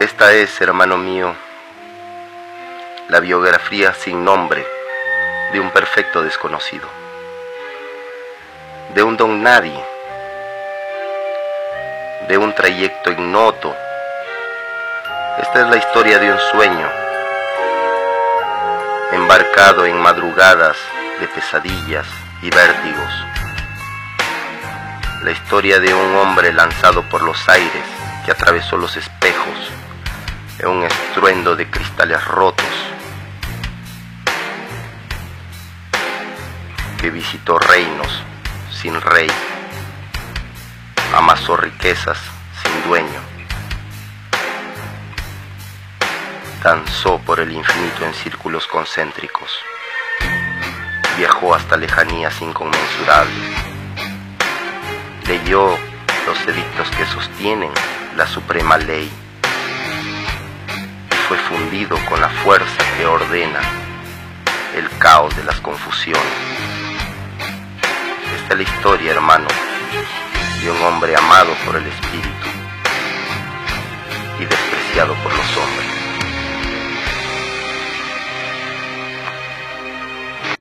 Esta es, hermano mío, la biografía sin nombre de un perfecto desconocido, de un don nadie, de un trayecto ignoto. Esta es la historia de un sueño, embarcado en madrugadas de pesadillas y vértigos. La historia de un hombre lanzado por los aires que atravesó los espejos en un estruendo de cristales rotos, que visitó reinos sin rey, amasó riquezas sin dueño, danzó por el infinito en círculos concéntricos, viajó hasta lejanías inconmensurables, leyó los edictos que sostienen la suprema ley fue fundido con la fuerza que ordena el caos de las confusiones. Esta es la historia, hermano, de un hombre amado por el Espíritu y despreciado por los hombres.